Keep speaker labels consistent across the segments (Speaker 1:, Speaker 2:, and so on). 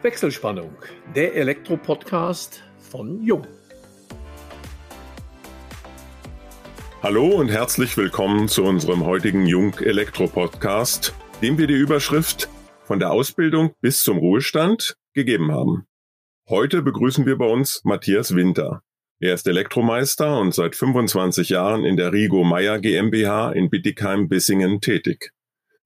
Speaker 1: Wechselspannung, der Elektro-Podcast von Jung.
Speaker 2: Hallo und herzlich willkommen zu unserem heutigen Jung Elektro Podcast, dem wir die Überschrift von der Ausbildung bis zum Ruhestand gegeben haben. Heute begrüßen wir bei uns Matthias Winter. Er ist Elektromeister und seit 25 Jahren in der Rigo Meyer GmbH in Bittigheim-Bissingen tätig.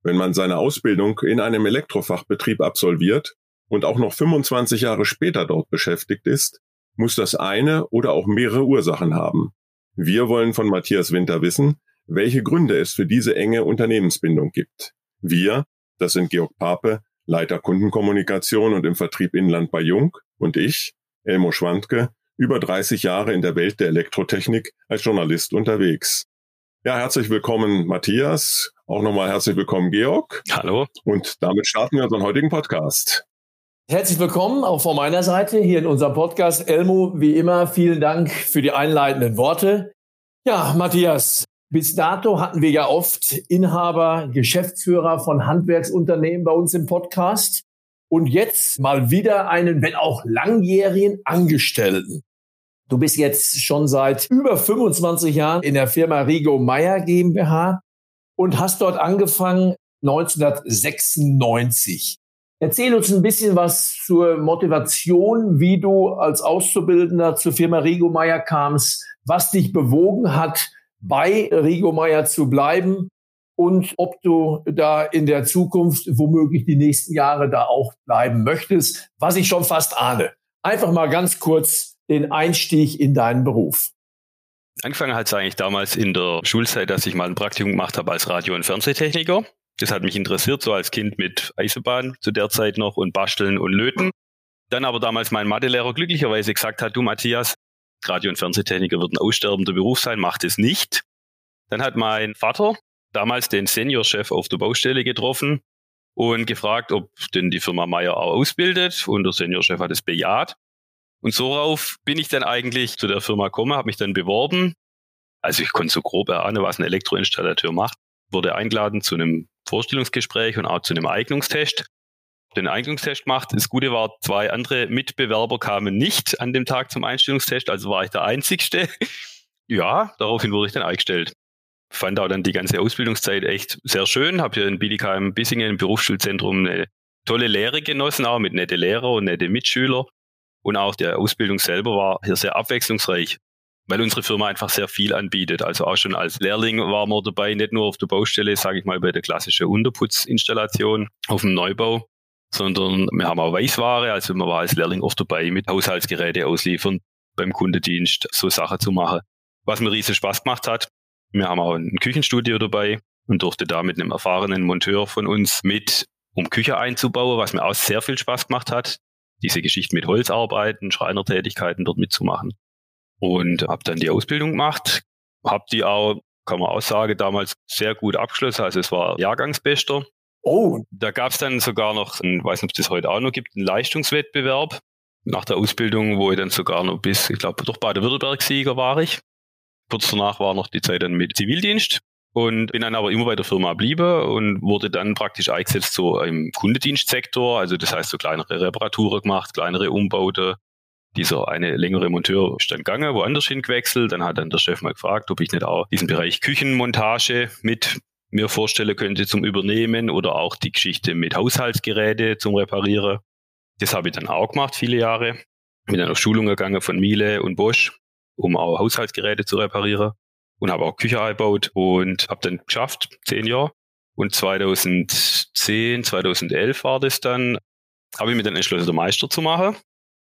Speaker 2: Wenn man seine Ausbildung in einem Elektrofachbetrieb absolviert, und auch noch 25 Jahre später dort beschäftigt ist, muss das eine oder auch mehrere Ursachen haben. Wir wollen von Matthias Winter wissen, welche Gründe es für diese enge Unternehmensbindung gibt. Wir, das sind Georg Pape, Leiter Kundenkommunikation und im Vertrieb Inland bei Jung und ich, Elmo Schwandke, über 30 Jahre in der Welt der Elektrotechnik als Journalist unterwegs. Ja, herzlich willkommen Matthias, auch nochmal herzlich willkommen Georg.
Speaker 3: Hallo.
Speaker 2: Und damit starten wir unseren heutigen Podcast.
Speaker 1: Herzlich willkommen auch von meiner Seite hier in unserem Podcast. Elmo, wie immer, vielen Dank für die einleitenden Worte. Ja, Matthias, bis dato hatten wir ja oft Inhaber, Geschäftsführer von Handwerksunternehmen bei uns im Podcast. Und jetzt mal wieder einen, wenn auch langjährigen Angestellten. Du bist jetzt schon seit über 25 Jahren in der Firma Rigo Meyer GmbH und hast dort angefangen 1996. Erzähl uns ein bisschen was zur Motivation, wie du als Auszubildender zur Firma Rigo Meier kamst, was dich bewogen hat, bei Rigo Meier zu bleiben und ob du da in der Zukunft womöglich die nächsten Jahre da auch bleiben möchtest, was ich schon fast ahne. Einfach mal ganz kurz den Einstieg in deinen Beruf.
Speaker 3: Angefangen hat es eigentlich damals in der Schulzeit, dass ich mal ein Praktikum gemacht habe als Radio- und Fernsehtechniker. Das hat mich interessiert, so als Kind mit Eisenbahn zu der Zeit noch und Basteln und Löten. Dann aber damals mein Mathelehrer glücklicherweise gesagt hat, du Matthias, Radio- und Fernsehtechniker wird ein aussterbender Beruf sein, macht es nicht. Dann hat mein Vater damals den Seniorchef auf der Baustelle getroffen und gefragt, ob denn die Firma Meyer auch ausbildet und der Seniorchef hat es bejaht. Und so rauf bin ich dann eigentlich zu der Firma gekommen, habe mich dann beworben. Also ich konnte so grob erahnen, was ein Elektroinstallateur macht. Wurde eingeladen zu einem Vorstellungsgespräch und auch zu einem Eignungstest. Den Eignungstest gemacht. Das Gute war, zwei andere Mitbewerber kamen nicht an dem Tag zum Einstellungstest, also war ich der Einzigste. Ja, daraufhin wurde ich dann eingestellt. Fand auch dann die ganze Ausbildungszeit echt sehr schön. Habe hier in Bietigheim, Bissingen im Berufsschulzentrum eine tolle Lehre genossen, auch mit nette Lehrer und nette Mitschüler. Und auch der Ausbildung selber war hier sehr abwechslungsreich weil unsere Firma einfach sehr viel anbietet. Also auch schon als Lehrling waren wir dabei, nicht nur auf der Baustelle, sage ich mal, bei der klassischen Unterputzinstallation auf dem Neubau, sondern wir haben auch Weißware, also man war als Lehrling oft dabei, mit Haushaltsgeräte ausliefern, beim Kundendienst so Sachen zu machen. Was mir riesen Spaß gemacht hat. Wir haben auch ein Küchenstudio dabei und durfte da mit einem erfahrenen Monteur von uns mit, um Küche einzubauen, was mir auch sehr viel Spaß gemacht hat. Diese Geschichte mit Holzarbeiten, Schreinertätigkeiten dort mitzumachen und habe dann die Ausbildung gemacht, habe die auch, kann man auch sagen, damals sehr gut abgeschlossen. Also es war Jahrgangsbester. Oh. Da gab es dann sogar noch, ich weiß nicht, ob es das heute auch noch gibt, einen Leistungswettbewerb nach der Ausbildung, wo ich dann sogar noch bis, ich glaube, durch Baden-Württemberg-Sieger war ich. Kurz danach war noch die Zeit dann mit Zivildienst und bin dann aber immer bei der Firma bliebe und wurde dann praktisch eingesetzt so im Kundendienstsektor, also das heißt so kleinere Reparaturen gemacht, kleinere Umbaute, dieser eine längere Monteur ist dann gegangen, woanders hingewechselt. Dann hat dann der Chef mal gefragt, ob ich nicht auch diesen Bereich Küchenmontage mit mir vorstellen könnte zum Übernehmen oder auch die Geschichte mit Haushaltsgeräte zum Reparieren. Das habe ich dann auch gemacht, viele Jahre. Bin dann auf Schulung gegangen von Miele und Bosch, um auch Haushaltsgeräte zu reparieren. Und habe auch Küche eingebaut und habe dann geschafft, zehn Jahre. Und 2010, 2011 war das dann, habe ich mir dann entschlossen, der Meister zu machen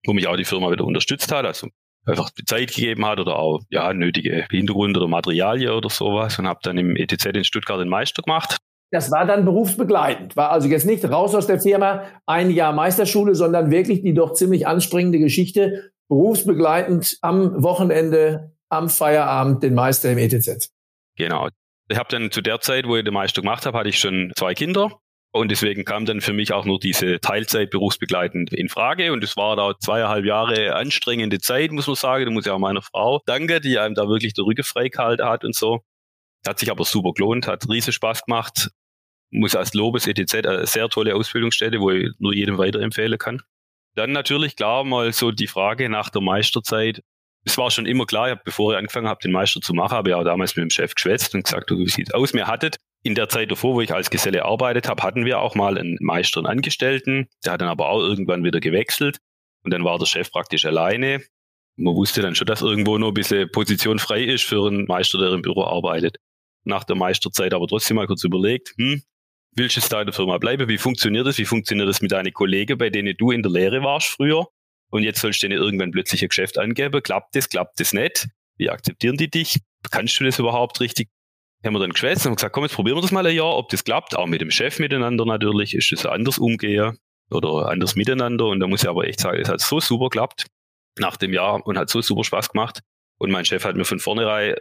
Speaker 3: wo mich auch die Firma wieder unterstützt hat, also einfach die Zeit gegeben hat oder auch ja nötige Hintergründe oder Materialien oder sowas und habe dann im ETZ in Stuttgart den Meister gemacht.
Speaker 1: Das war dann berufsbegleitend, war also jetzt nicht raus aus der Firma, ein Jahr Meisterschule, sondern wirklich die doch ziemlich anspringende Geschichte, berufsbegleitend am Wochenende, am Feierabend den Meister im ETZ.
Speaker 3: Genau. Ich habe dann zu der Zeit, wo ich den Meister gemacht habe, hatte ich schon zwei Kinder und deswegen kam dann für mich auch nur diese Teilzeit berufsbegleitend in Frage. Und es war da zweieinhalb Jahre anstrengende Zeit, muss man sagen. Da muss ich auch meiner Frau danken, die einem da wirklich der Rücken freigehalten hat und so. Hat sich aber super gelohnt, hat riesen Spaß gemacht. Muss als Lobes ETZ eine sehr tolle Ausbildungsstätte, wo ich nur jedem weiterempfehlen kann. Dann natürlich klar mal so die Frage nach der Meisterzeit. Es war schon immer klar, bevor ich angefangen habe, den Meister zu machen, habe ich auch damals mit dem Chef geschwätzt und gesagt, wie sieht's aus? Mir hattet in der Zeit davor, wo ich als Geselle arbeitet habe, hatten wir auch mal einen Meister und Angestellten. Der hat dann aber auch irgendwann wieder gewechselt. Und dann war der Chef praktisch alleine. Man wusste dann schon, dass irgendwo noch ein bisschen Position frei ist für einen Meister, der im Büro arbeitet. Nach der Meisterzeit aber trotzdem mal kurz überlegt, hm, willst du jetzt da in der Firma bleiben? Wie funktioniert das? Wie funktioniert das mit deinen Kollegen, bei denen du in der Lehre warst früher? Und jetzt sollst du denen irgendwann plötzlich ein Geschäft angeben. Klappt das? Klappt das nicht? Wie akzeptieren die dich? Kannst du das überhaupt richtig? Haben wir dann geschwätzt und gesagt, komm, jetzt probieren wir das mal ein Jahr, ob das klappt. Auch mit dem Chef miteinander natürlich. Ist das anders umgehen oder anders miteinander? Und da muss ich aber echt sagen, es hat so super geklappt nach dem Jahr und hat so super Spaß gemacht. Und mein Chef hat mir von vornherein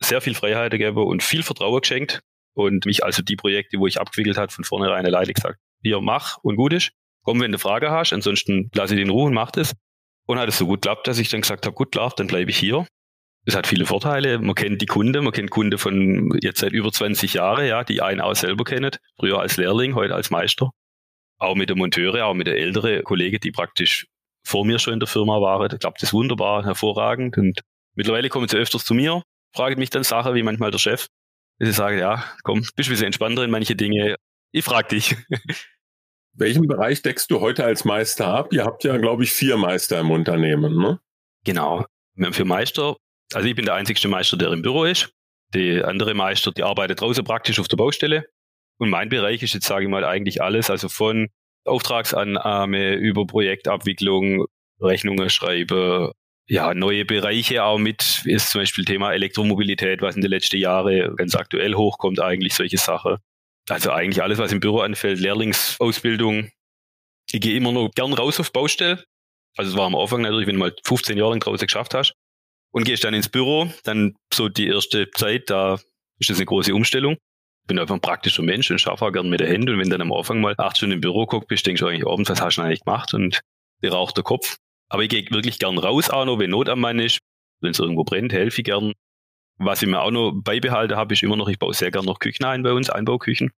Speaker 3: sehr viel Freiheit gegeben und viel Vertrauen geschenkt und mich also die Projekte, wo ich abgewickelt hat, von vornherein alleine gesagt, hier mach und gut ist. Komm, wenn du eine Frage hast, ansonsten lasse ich den Ruhe und mach das. Und hat es so gut geklappt, dass ich dann gesagt habe, gut, klar, dann bleibe ich hier. Es hat viele Vorteile. Man kennt die Kunde, man kennt Kunde von jetzt seit über 20 Jahren, ja, die einen auch selber kennt. Früher als Lehrling, heute als Meister. Auch mit der Monteure, auch mit der älteren Kollegen, die praktisch vor mir schon in der Firma waren. Da klappt es wunderbar, hervorragend. Und mittlerweile kommen sie öfters zu mir, fragen mich dann Sachen, wie manchmal der Chef. Ich sage, ja, komm, bist ein bisschen entspannter in manche Dinge. Ich frag dich.
Speaker 2: Welchen Bereich deckst du heute als Meister ab? Ihr habt ja, glaube ich, vier Meister im Unternehmen, ne?
Speaker 3: Genau. Wir haben vier Meister. Also ich bin der einzigste Meister, der im Büro ist. Die andere Meister, die arbeitet draußen praktisch auf der Baustelle. Und mein Bereich ist jetzt, sage ich mal, eigentlich alles, also von Auftragsannahme über Projektabwicklung, Rechnungen schreiben, ja, neue Bereiche auch mit, ist zum Beispiel Thema Elektromobilität, was in den letzten Jahren ganz aktuell hochkommt, eigentlich solche Sachen. Also eigentlich alles, was im Büro anfällt, Lehrlingsausbildung. Ich gehe immer noch gern raus auf Baustelle. Also es war am Anfang natürlich, wenn du mal 15 Jahre lang draußen geschafft hast und gehst dann ins Büro, dann so die erste Zeit, da ist das eine große Umstellung. Ich bin einfach ein praktischer Mensch und schaffe auch gern mit der Hände. Und wenn dann am Anfang mal acht Stunden im Büro guckst, bist, denkst du eigentlich abends, was hast du eigentlich gemacht? Und dir raucht der Kopf. Aber ich gehe wirklich gern raus, auch noch, wenn Not am Mann ist. Wenn es irgendwo brennt, helfe ich gern. Was ich mir auch noch beibehalten habe, ist immer noch, ich baue sehr gern noch Küchen ein bei uns, Einbauküchen.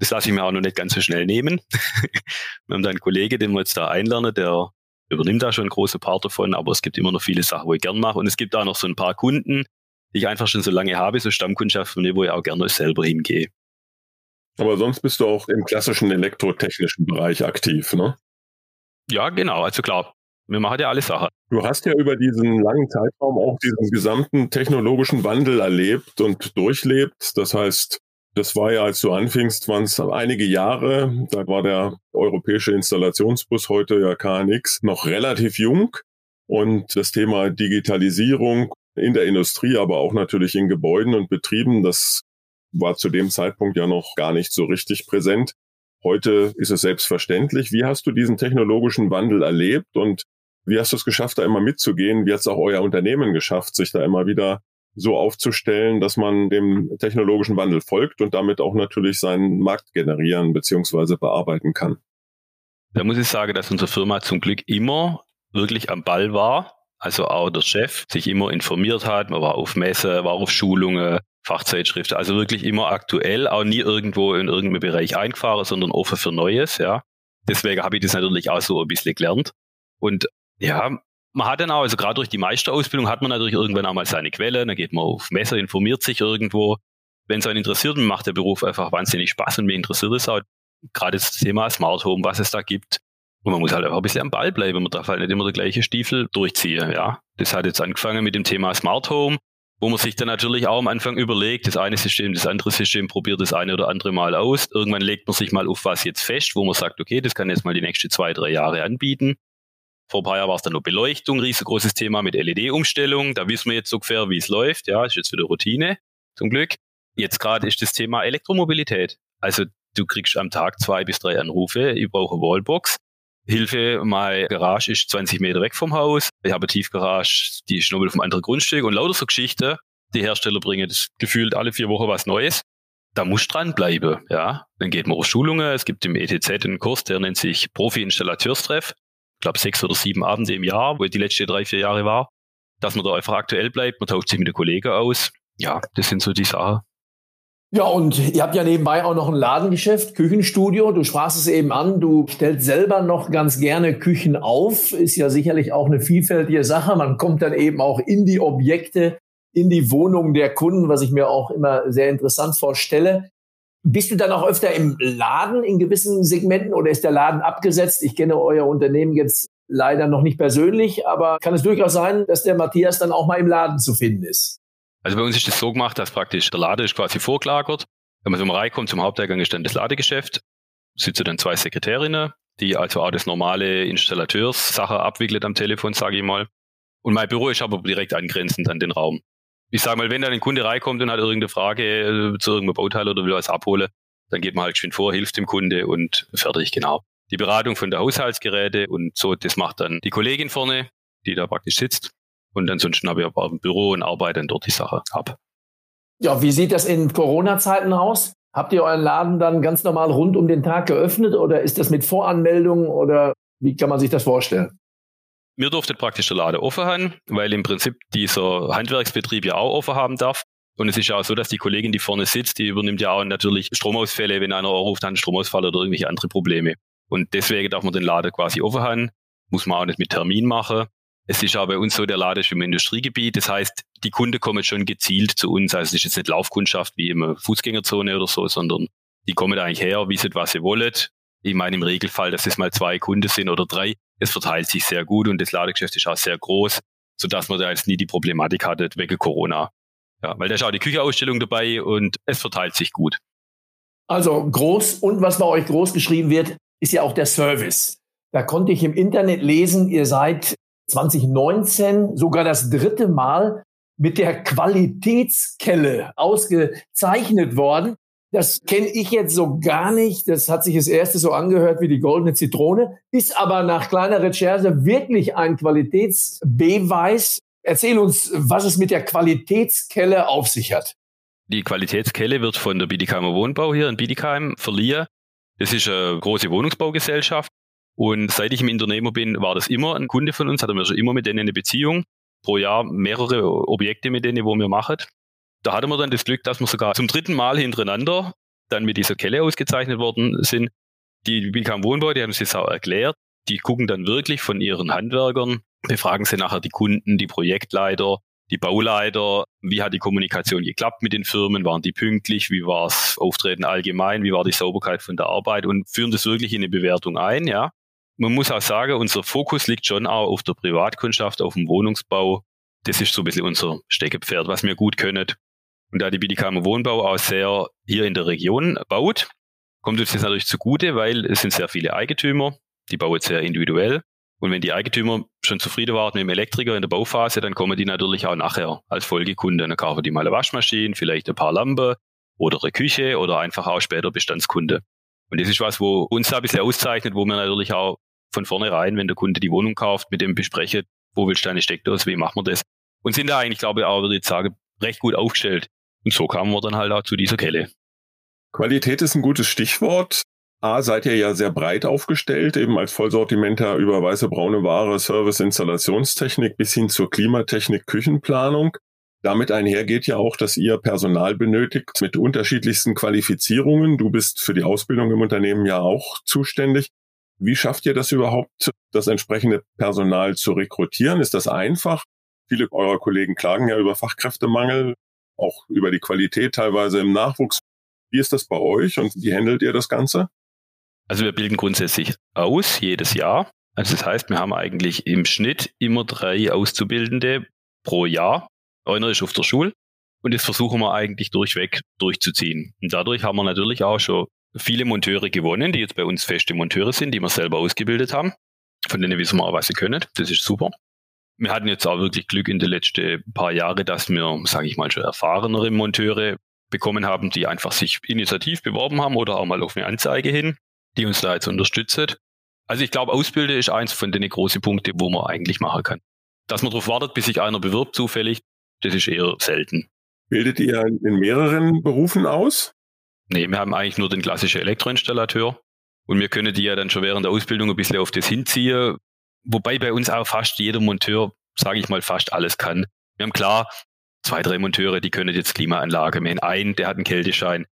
Speaker 3: Das lasse ich mir auch noch nicht ganz so schnell nehmen. wir haben da einen Kollege, den wir jetzt da einlernen, der übernimmt da schon großen Part davon, aber es gibt immer noch viele Sachen, wo ich gern mache. Und es gibt auch noch so ein paar Kunden, die ich einfach schon so lange habe, so Stammkundschaft von mir, wo ich auch gerne selber hingehe.
Speaker 2: Aber sonst bist du auch im klassischen elektrotechnischen Bereich aktiv, ne?
Speaker 3: Ja, genau. Also klar, wir machen ja alle Sachen.
Speaker 2: Du hast ja über diesen langen Zeitraum auch diesen gesamten technologischen Wandel erlebt und durchlebt. Das heißt, das war ja, als du anfingst, waren es einige Jahre. Da war der europäische Installationsbus, heute ja KNX, noch relativ jung. Und das Thema Digitalisierung in der Industrie, aber auch natürlich in Gebäuden und Betrieben, das war zu dem Zeitpunkt ja noch gar nicht so richtig präsent. Heute ist es selbstverständlich. Wie hast du diesen technologischen Wandel erlebt und wie hast du es geschafft, da immer mitzugehen? Wie hat es auch euer Unternehmen geschafft, sich da immer wieder so aufzustellen, dass man dem technologischen Wandel folgt und damit auch natürlich seinen Markt generieren bzw. bearbeiten kann?
Speaker 3: Da muss ich sagen, dass unsere Firma zum Glück immer wirklich am Ball war. Also auch der Chef sich immer informiert hat. Man war auf Messe, war auf Schulungen, Fachzeitschriften. Also wirklich immer aktuell, auch nie irgendwo in irgendeinem Bereich eingefahren, sondern offen für Neues. Ja. Deswegen habe ich das natürlich auch so ein bisschen gelernt. Und ja, man hat dann auch, also gerade durch die Meisterausbildung hat man natürlich irgendwann auch mal seine Quelle, dann geht man auf Messer, informiert sich irgendwo. Wenn es einen interessiert, macht der Beruf einfach wahnsinnig Spaß und mir interessiert es auch gerade das Thema Smart Home, was es da gibt. Und man muss halt einfach ein bisschen am Ball bleiben. Man darf halt nicht immer der gleiche Stiefel durchziehen, ja. Das hat jetzt angefangen mit dem Thema Smart Home, wo man sich dann natürlich auch am Anfang überlegt, das eine System, das andere System probiert das eine oder andere Mal aus. Irgendwann legt man sich mal auf was jetzt fest, wo man sagt, okay, das kann jetzt mal die nächsten zwei, drei Jahre anbieten. Vor ein paar Jahren war es dann noch Beleuchtung, riesengroßes Thema mit LED-Umstellung. Da wissen wir jetzt ungefähr, wie es läuft. Ja, ist jetzt wieder Routine, zum Glück. Jetzt gerade ist das Thema Elektromobilität. Also du kriegst am Tag zwei bis drei Anrufe, ich brauche eine Wallbox. Hilfe, meine Garage ist 20 Meter weg vom Haus. Ich habe eine Tiefgarage, die ist nochmal vom anderen Grundstück und lauter so Geschichten. Die Hersteller bringen das gefühlt alle vier Wochen was Neues. Da muss dranbleiben, ja. Dann geht man auf Schulungen. Es gibt im ETZ einen Kurs, der nennt sich Profi-Installateurstreff glaube, sechs oder sieben Abende im Jahr, wo ich die letzten drei, vier Jahre war, dass man da einfach aktuell bleibt, man tauscht sich mit den Kollegen aus. Ja, das sind so die Sachen.
Speaker 1: Ja, und ihr habt ja nebenbei auch noch ein Ladengeschäft, Küchenstudio. Du sprachst es eben an, du stellst selber noch ganz gerne Küchen auf. Ist ja sicherlich auch eine vielfältige Sache. Man kommt dann eben auch in die Objekte, in die Wohnung der Kunden, was ich mir auch immer sehr interessant vorstelle. Bist du dann auch öfter im Laden in gewissen Segmenten oder ist der Laden abgesetzt? Ich kenne euer Unternehmen jetzt leider noch nicht persönlich, aber kann es durchaus sein, dass der Matthias dann auch mal im Laden zu finden ist?
Speaker 3: Also bei uns ist das so gemacht, dass praktisch der Lade ist quasi vorgelagert. Wenn man so reinkommt zum Haupteingang ist dann das Ladegeschäft, sitzen dann zwei Sekretärinnen, die also auch das normale Installateurssache abwickelt am Telefon, sage ich mal. Und mein Büro ist aber direkt angrenzend an den Raum. Ich sage mal, wenn dann ein Kunde reinkommt und hat irgendeine Frage äh, zu irgendeinem Bauteil oder will was abholen, dann geht man halt schön vor, hilft dem Kunde und fertig, genau. Die Beratung von der Haushaltsgeräte und so, das macht dann die Kollegin vorne, die da praktisch sitzt. Und ansonsten habe ich aber im Büro und arbeite dann dort die Sache ab.
Speaker 1: Ja, wie sieht das in Corona-Zeiten aus? Habt ihr euren Laden dann ganz normal rund um den Tag geöffnet oder ist das mit Voranmeldung oder wie kann man sich das vorstellen?
Speaker 3: Mir durfte praktisch der Laden offen haben, weil im Prinzip dieser Handwerksbetrieb ja auch offen haben darf. Und es ist ja auch so, dass die Kollegin, die vorne sitzt, die übernimmt ja auch natürlich Stromausfälle, wenn einer ruft, dann Stromausfall oder irgendwelche andere Probleme. Und deswegen darf man den Laden quasi offen haben. Muss man auch nicht mit Termin machen. Es ist aber bei uns so, der Laden ist im Industriegebiet. Das heißt, die Kunden kommen schon gezielt zu uns. Also es ist jetzt nicht Laufkundschaft wie im Fußgängerzone oder so, sondern die kommen eigentlich her, wissen, was sie wollen. Ich meine im Regelfall, dass es mal zwei Kunden sind oder drei. Es verteilt sich sehr gut und das Ladegeschäft ist auch sehr groß, sodass man da jetzt nie die Problematik hatte wegen Corona. Ja, weil da ist auch die Kücheausstellung dabei und es verteilt sich gut.
Speaker 1: Also groß und was bei euch groß geschrieben wird, ist ja auch der Service. Da konnte ich im Internet lesen, ihr seid 2019 sogar das dritte Mal mit der Qualitätskelle ausgezeichnet worden. Das kenne ich jetzt so gar nicht. Das hat sich das erste so angehört wie die goldene Zitrone, ist aber nach kleiner Recherche wirklich ein Qualitätsbeweis. Erzähl uns, was es mit der Qualitätskelle auf sich hat.
Speaker 3: Die Qualitätskelle wird von der Biedigheimer Wohnbau hier in Biedigheim verliehen. Das ist eine große Wohnungsbaugesellschaft und seit ich im Unternehmer bin, war das immer ein Kunde von uns, hatten wir schon immer mit denen eine Beziehung. Pro Jahr mehrere Objekte mit denen, wo wir machen. Da hatten wir dann das Glück, dass wir sogar zum dritten Mal hintereinander dann mit dieser Kelle ausgezeichnet worden sind. Die Bikam Wohnbau, die haben uns das auch erklärt. Die gucken dann wirklich von ihren Handwerkern, befragen sie nachher die Kunden, die Projektleiter, die Bauleiter, wie hat die Kommunikation geklappt mit den Firmen, waren die pünktlich, wie war das Auftreten allgemein, wie war die Sauberkeit von der Arbeit und führen das wirklich in eine Bewertung ein, ja man muss auch sagen, unser Fokus liegt schon auch auf der Privatkundschaft, auf dem Wohnungsbau. Das ist so ein bisschen unser Steckepferd, was wir gut können. Und da die Bidikamer Wohnbau auch sehr hier in der Region baut, kommt uns das natürlich zugute, weil es sind sehr viele Eigentümer, die bauen sehr individuell. Und wenn die Eigentümer schon zufrieden waren mit dem Elektriker in der Bauphase, dann kommen die natürlich auch nachher als Folgekunde. Dann kaufen die mal eine Waschmaschine, vielleicht ein paar Lampen oder eine Küche oder einfach auch später Bestandskunde. Und das ist was, wo uns da ein bisschen auszeichnet, wo wir natürlich auch von vornherein, wenn der Kunde die Wohnung kauft, mit dem besprechen, wo willst du deine Steckdose, wie machen wir das? Und sind da eigentlich, glaube ich, auch, würde ich sagen, recht gut aufgestellt. Und so kamen wir dann halt auch zu dieser Kelle.
Speaker 2: Qualität ist ein gutes Stichwort. A, seid ihr ja sehr breit aufgestellt, eben als Vollsortimenter über weiße, braune Ware, Service, Installationstechnik bis hin zur Klimatechnik, Küchenplanung. Damit einher geht ja auch, dass ihr Personal benötigt mit unterschiedlichsten Qualifizierungen. Du bist für die Ausbildung im Unternehmen ja auch zuständig. Wie schafft ihr das überhaupt, das entsprechende Personal zu rekrutieren? Ist das einfach? Viele eurer Kollegen klagen ja über Fachkräftemangel, auch über die Qualität teilweise im Nachwuchs. Wie ist das bei euch und wie handelt ihr das Ganze?
Speaker 3: Also wir bilden grundsätzlich aus jedes Jahr. Also das heißt, wir haben eigentlich im Schnitt immer drei Auszubildende pro Jahr. Einer ist auf der Schule und das versuchen wir eigentlich durchweg durchzuziehen. Und dadurch haben wir natürlich auch schon viele Monteure gewonnen, die jetzt bei uns feste Monteure sind, die wir selber ausgebildet haben. Von denen wissen wir auch, was sie können. Das ist super. Wir hatten jetzt auch wirklich Glück in den letzten paar Jahren, dass wir, sage ich mal, schon erfahrenere Monteure bekommen haben, die einfach sich initiativ beworben haben oder auch mal auf eine Anzeige hin, die uns da jetzt unterstützt. Also ich glaube, Ausbilden ist eins von den großen Punkten, wo man eigentlich machen kann. Dass man darauf wartet, bis sich einer bewirbt zufällig, das ist eher selten.
Speaker 2: Bildet ihr in mehreren Berufen aus?
Speaker 3: Nee, wir haben eigentlich nur den klassischen Elektroinstallateur. Und wir können die ja dann schon während der Ausbildung ein bisschen auf das hinziehen. Wobei bei uns auch fast jeder Monteur, sage ich mal, fast alles kann. Wir haben klar zwei, drei Monteure, die können jetzt Klimaanlage. Wir haben einen, der hat einen Kälteschein,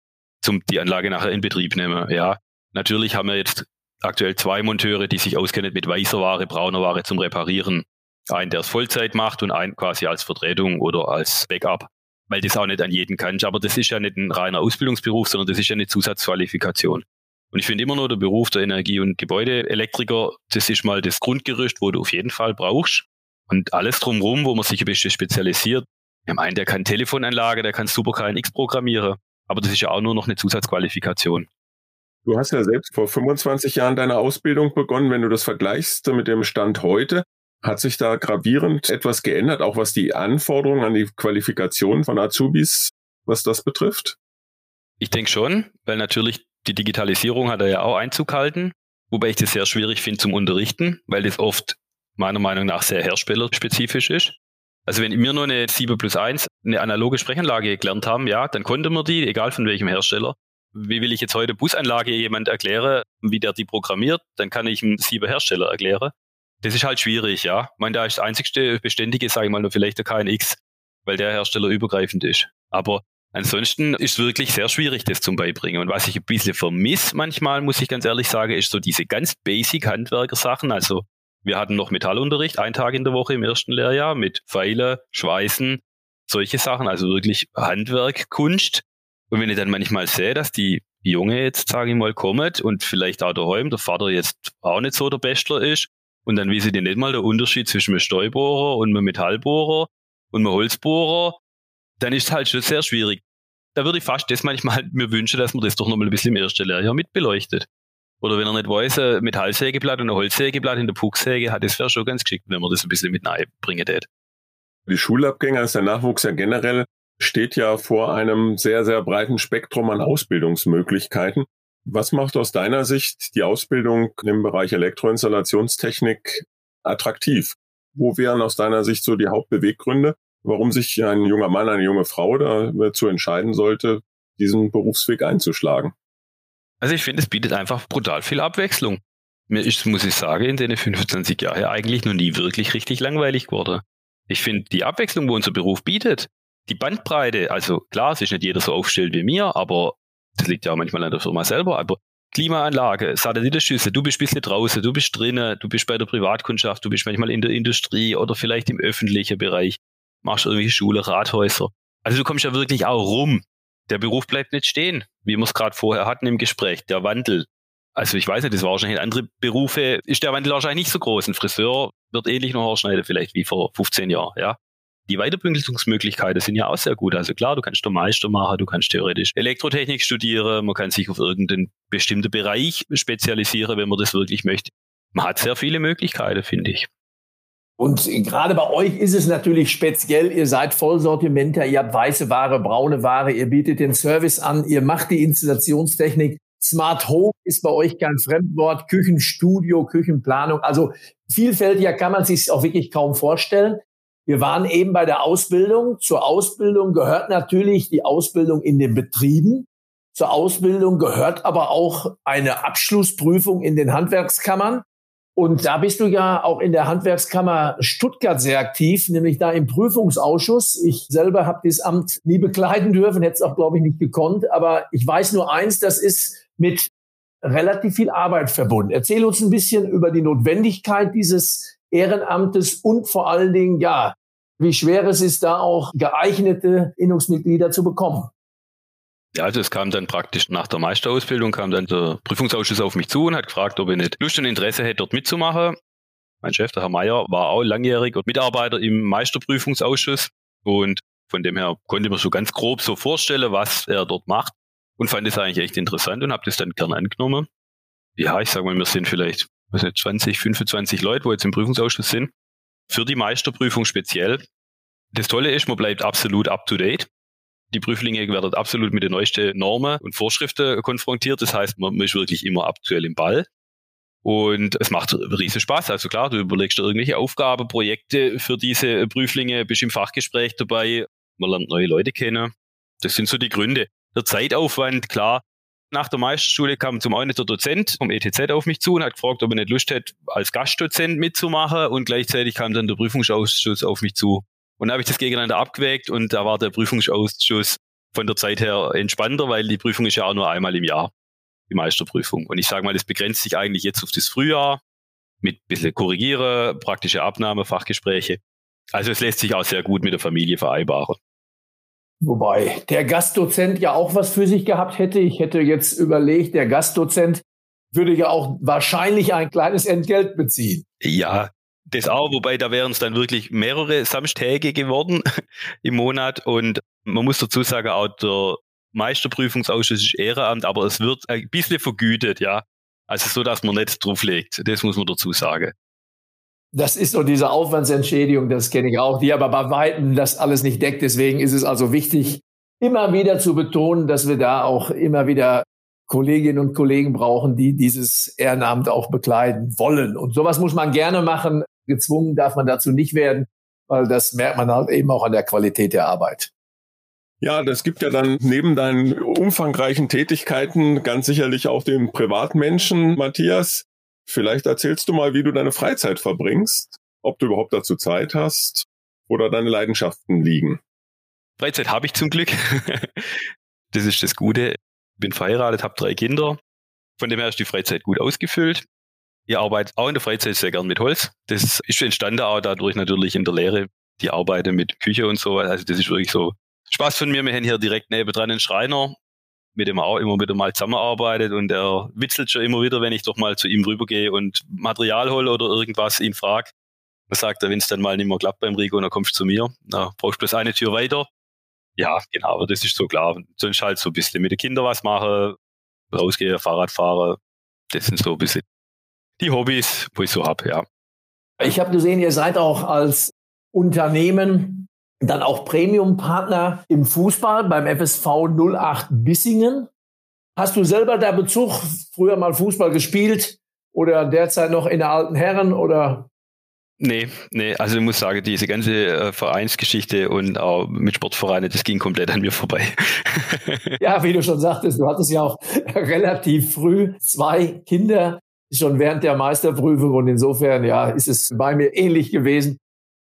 Speaker 3: zum die Anlage nachher in Betrieb nehmen. Ja, natürlich haben wir jetzt aktuell zwei Monteure, die sich auskennen mit weißer Ware, brauner Ware zum Reparieren. Einen, der es Vollzeit macht und einen quasi als Vertretung oder als Backup, weil das auch nicht an jeden kann. Aber das ist ja nicht ein reiner Ausbildungsberuf, sondern das ist ja eine Zusatzqualifikation. Und ich finde immer nur der Beruf der Energie- und Gebäudeelektriker, das ist mal das Grundgerüst, wo du auf jeden Fall brauchst. Und alles drumherum, wo man sich ein bisschen spezialisiert. Haben einen, der kann Telefonanlage, der kann super KNX programmieren. Aber das ist ja auch nur noch eine Zusatzqualifikation.
Speaker 2: Du hast ja selbst vor 25 Jahren deine Ausbildung begonnen. Wenn du das vergleichst mit dem Stand heute, hat sich da gravierend etwas geändert, auch was die Anforderungen an die Qualifikation von Azubis, was das betrifft?
Speaker 3: Ich denke schon, weil natürlich die Digitalisierung hat er ja auch Einzug halten, wobei ich das sehr schwierig finde zum Unterrichten, weil das oft meiner Meinung nach sehr herstellerspezifisch ist. Also wenn wir nur eine 7 plus 1, eine analoge Sprechanlage gelernt haben, ja, dann konnte man die, egal von welchem Hersteller wie will ich jetzt heute Busanlage jemand erklären, wie der die programmiert, dann kann ich einen sieben Hersteller erklären. Das ist halt schwierig, ja. Ich meine, da ist das einzigste Beständige, sage ich mal, nur vielleicht der KNX, weil der Hersteller übergreifend ist. Aber ansonsten ist wirklich sehr schwierig, das zum Beibringen. Und was ich ein bisschen vermisse manchmal, muss ich ganz ehrlich sagen, ist so diese ganz basic Handwerkersachen. Also wir hatten noch Metallunterricht, einen Tag in der Woche im ersten Lehrjahr mit Pfeile, Schweißen, solche Sachen, also wirklich Handwerk, Kunst. Und wenn ich dann manchmal sehe, dass die Junge jetzt, sage ich mal, kommt und vielleicht auch daheim der Vater jetzt auch nicht so der Bestler ist und dann wissen die nicht mal der Unterschied zwischen einem Steubohrer und einem Metallbohrer und einem Holzbohrer, dann ist es halt schon sehr schwierig. Da würde ich fast das manchmal mir wünschen, dass man das doch nochmal ein bisschen im ersten Lehrjahr mit beleuchtet. Oder wenn er nicht weiß, ein Metallsägeblatt und ein Holzsägeblatt in der Pucksäge hat, das wäre schon ganz geschickt, wenn man das ein bisschen mit bringen tät.
Speaker 2: Die Schulabgänger ist der Nachwuchs ja generell steht ja vor einem sehr, sehr breiten Spektrum an Ausbildungsmöglichkeiten. Was macht aus deiner Sicht die Ausbildung im Bereich Elektroinstallationstechnik attraktiv? Wo wären aus deiner Sicht so die Hauptbeweggründe, warum sich ein junger Mann, eine junge Frau dazu entscheiden sollte, diesen Berufsweg einzuschlagen?
Speaker 3: Also ich finde, es bietet einfach brutal viel Abwechslung. Mir ist, muss ich sagen, in den 25 Jahren eigentlich noch nie wirklich richtig langweilig geworden. Ich finde, die Abwechslung, wo unser Beruf bietet, die Bandbreite, also klar, es ist nicht jeder so aufgestellt wie mir, aber das liegt ja auch manchmal an der Firma selber, aber Klimaanlage, Satellitenschüsse, du bist ein bisschen draußen, du bist drinnen, du bist bei der Privatkundschaft, du bist manchmal in der Industrie oder vielleicht im öffentlichen Bereich, machst irgendwie Schule, Rathäuser. Also du kommst ja wirklich auch rum. Der Beruf bleibt nicht stehen, wie wir es gerade vorher hatten im Gespräch, der Wandel. Also ich weiß nicht, das war wahrscheinlich in andere Berufe, ist der Wandel wahrscheinlich nicht so groß. Ein Friseur wird ähnlich noch Haarschneiden vielleicht wie vor 15 Jahren, ja die Weiterbildungsmöglichkeiten sind ja auch sehr gut. Also klar, du kannst der Meister machen, du kannst theoretisch Elektrotechnik studieren, man kann sich auf irgendeinen bestimmten Bereich spezialisieren, wenn man das wirklich möchte. Man hat sehr viele Möglichkeiten, finde ich.
Speaker 1: Und gerade bei euch ist es natürlich speziell, ihr seid Vollsortimenter, ihr habt weiße Ware, braune Ware, ihr bietet den Service an, ihr macht die Installationstechnik. Smart Home ist bei euch kein Fremdwort, Küchenstudio, Küchenplanung. Also vielfältiger kann man sich auch wirklich kaum vorstellen. Wir waren eben bei der Ausbildung. Zur Ausbildung gehört natürlich die Ausbildung in den Betrieben. Zur Ausbildung gehört aber auch eine Abschlussprüfung in den Handwerkskammern. Und da bist du ja auch in der Handwerkskammer Stuttgart sehr aktiv, nämlich da im Prüfungsausschuss. Ich selber habe dieses Amt nie bekleiden dürfen, hätte es auch, glaube ich, nicht gekonnt. Aber ich weiß nur eins, das ist mit relativ viel Arbeit verbunden. Erzähl uns ein bisschen über die Notwendigkeit dieses Ehrenamtes und vor allen Dingen, ja, wie schwer es ist, da auch geeignete Innungsmitglieder zu bekommen.
Speaker 3: Ja, also es kam dann praktisch nach der Meisterausbildung, kam dann der Prüfungsausschuss auf mich zu und hat gefragt, ob ich nicht Lust und Interesse hätte, dort mitzumachen. Mein Chef, der Herr Meier, war auch langjährig Mitarbeiter im Meisterprüfungsausschuss und von dem her konnte man so ganz grob so vorstellen, was er dort macht und fand es eigentlich echt interessant und habe das dann gerne angenommen. Ja, ich sage mal, wir sind vielleicht was nicht, 20, 25 Leute, wo jetzt im Prüfungsausschuss sind, für die Meisterprüfung speziell. Das Tolle ist, man bleibt absolut up to date. Die Prüflinge werden absolut mit den neuesten Normen und Vorschriften konfrontiert. Das heißt, man ist wirklich immer aktuell im Ball. Und es macht riesen Spaß. Also klar, du überlegst dir irgendwelche Aufgaben, Projekte für diese Prüflinge, bist im Fachgespräch dabei, man lernt neue Leute kennen. Das sind so die Gründe. Der Zeitaufwand, klar, nach der Meisterschule kam zum einen der Dozent vom ETZ auf mich zu und hat gefragt, ob er nicht Lust hätte, als Gastdozent mitzumachen. Und gleichzeitig kam dann der Prüfungsausschuss auf mich zu Und da habe ich das gegeneinander abgewägt und da war der Prüfungsausschuss von der Zeit her entspannter, weil die Prüfung ist ja auch nur einmal im Jahr, die Meisterprüfung. Und ich sage mal, das begrenzt sich eigentlich jetzt auf das Frühjahr mit ein bisschen Korrigiere, praktische Abnahme, Fachgespräche. Also es lässt sich auch sehr gut mit der Familie vereinbaren.
Speaker 1: Wobei der Gastdozent ja auch was für sich gehabt hätte. Ich hätte jetzt überlegt, der Gastdozent würde ja auch wahrscheinlich ein kleines Entgelt beziehen.
Speaker 3: Ja, das auch, wobei da wären es dann wirklich mehrere Samstage geworden im Monat und man muss dazu sagen, auch der Meisterprüfungsausschuss ist Ehrenamt, aber es wird ein bisschen vergütet, ja. Also so, dass man nicht drauflegt. Das muss man dazu sagen.
Speaker 1: Das ist so diese Aufwandsentschädigung, das kenne ich auch, die aber bei Weitem das alles nicht deckt. Deswegen ist es also wichtig, immer wieder zu betonen, dass wir da auch immer wieder Kolleginnen und Kollegen brauchen, die dieses Ehrenamt auch bekleiden wollen. Und sowas muss man gerne machen. Gezwungen darf man dazu nicht werden, weil das merkt man halt eben auch an der Qualität der Arbeit.
Speaker 2: Ja, das gibt ja dann neben deinen umfangreichen Tätigkeiten ganz sicherlich auch den Privatmenschen, Matthias. Vielleicht erzählst du mal, wie du deine Freizeit verbringst, ob du überhaupt dazu Zeit hast oder deine Leidenschaften liegen.
Speaker 3: Freizeit habe ich zum Glück. das ist das Gute. Bin verheiratet, habe drei Kinder. Von dem her ist die Freizeit gut ausgefüllt. Ich arbeite auch in der Freizeit sehr gern mit Holz. Das ist entstanden auch dadurch natürlich in der Lehre. Die arbeite mit Küche und so. Also das ist wirklich so Spaß von mir. Wir haben hier direkt nebenan einen Schreiner, mit dem auch immer wieder mal zusammenarbeitet und er witzelt schon immer wieder, wenn ich doch mal zu ihm rübergehe und Material hole oder irgendwas ihn frag. Da sagt er, wenn es dann mal nicht mehr klappt beim Rico, dann kommst du zu mir. Da brauchst du bloß eine Tür weiter. Ja, genau, das ist so klar. Sonst halt so ein bisschen mit den Kindern was machen, rausgehen, Fahrrad fahren. Das sind so ein bisschen die Hobbys, wo ich so habe, ja.
Speaker 1: Ich habe gesehen, ihr seid auch als Unternehmen dann auch Premium-Partner im Fußball beim FSV 08 Bissingen. Hast du selber da Bezug, früher mal Fußball gespielt oder derzeit noch in der alten Herren oder?
Speaker 3: Nee, nee, also ich muss sagen, diese ganze äh, Vereinsgeschichte und auch mit Sportvereinen, das ging komplett an mir vorbei.
Speaker 1: ja, wie du schon sagtest, du hattest ja auch relativ früh zwei Kinder schon während der Meisterprüfung und insofern, ja, ist es bei mir ähnlich gewesen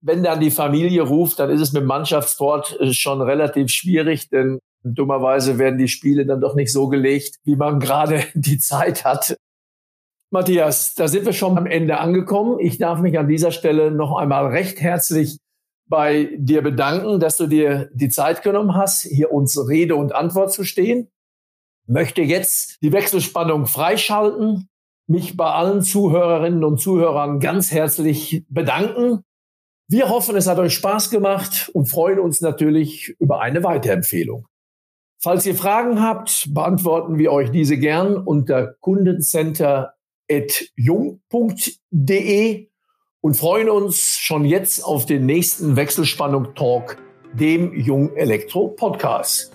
Speaker 1: wenn dann die Familie ruft, dann ist es mit Mannschaftssport äh, schon relativ schwierig, denn dummerweise werden die Spiele dann doch nicht so gelegt, wie man gerade die Zeit hat. Matthias, da sind wir schon am Ende angekommen. Ich darf mich an dieser Stelle noch einmal recht herzlich bei dir bedanken, dass du dir die Zeit genommen hast, hier uns Rede und Antwort zu stehen. Möchte jetzt die Wechselspannung freischalten, mich bei allen Zuhörerinnen und Zuhörern ganz herzlich bedanken wir hoffen, es hat euch Spaß gemacht und freuen uns natürlich über eine Weiterempfehlung. Falls ihr Fragen habt, beantworten wir euch diese gern unter kundencenter.jung.de und freuen uns schon jetzt auf den nächsten Wechselspannung Talk, dem Jung Elektro Podcast.